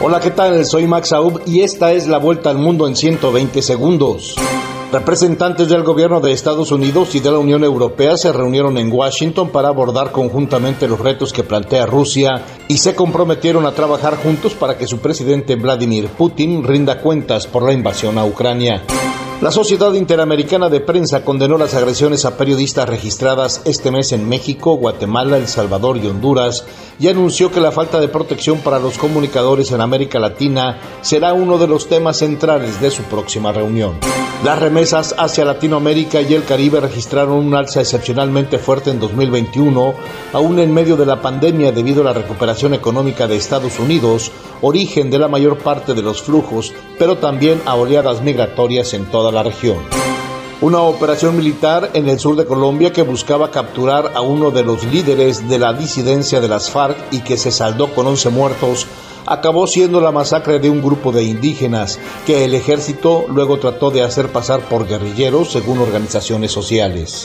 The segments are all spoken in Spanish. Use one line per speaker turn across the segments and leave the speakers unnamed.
Hola, ¿qué tal? Soy Max Aub y esta es la vuelta al mundo en 120 segundos. Representantes del gobierno de Estados Unidos y de la Unión Europea se reunieron en Washington para abordar conjuntamente los retos que plantea Rusia y se comprometieron a trabajar juntos para que su presidente Vladimir Putin rinda cuentas por la invasión a Ucrania. La Sociedad Interamericana de Prensa condenó las agresiones a periodistas registradas este mes en México, Guatemala, El Salvador y Honduras y anunció que la falta de protección para los comunicadores en América Latina será uno de los temas centrales de su próxima reunión. Las remesas hacia Latinoamérica y el Caribe registraron un alza excepcionalmente fuerte en 2021, aún en medio de la pandemia debido a la recuperación económica de Estados Unidos, origen de la mayor parte de los flujos, pero también a oleadas migratorias en toda la región. Una operación militar en el sur de Colombia que buscaba capturar a uno de los líderes de la disidencia de las FARC y que se saldó con 11 muertos acabó siendo la masacre de un grupo de indígenas que el ejército luego trató de hacer pasar por guerrilleros según organizaciones sociales.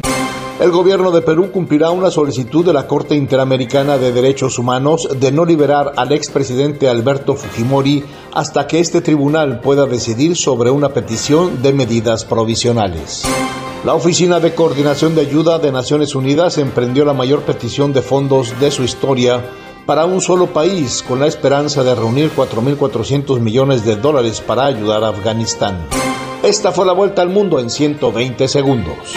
El gobierno de Perú cumplirá una solicitud de la Corte Interamericana de Derechos Humanos de no liberar al expresidente Alberto Fujimori hasta que este tribunal pueda decidir sobre una petición de medidas provisionales. La Oficina de Coordinación de Ayuda de Naciones Unidas emprendió la mayor petición de fondos de su historia para un solo país con la esperanza de reunir 4.400 millones de dólares para ayudar a Afganistán. Esta fue la vuelta al mundo en 120 segundos.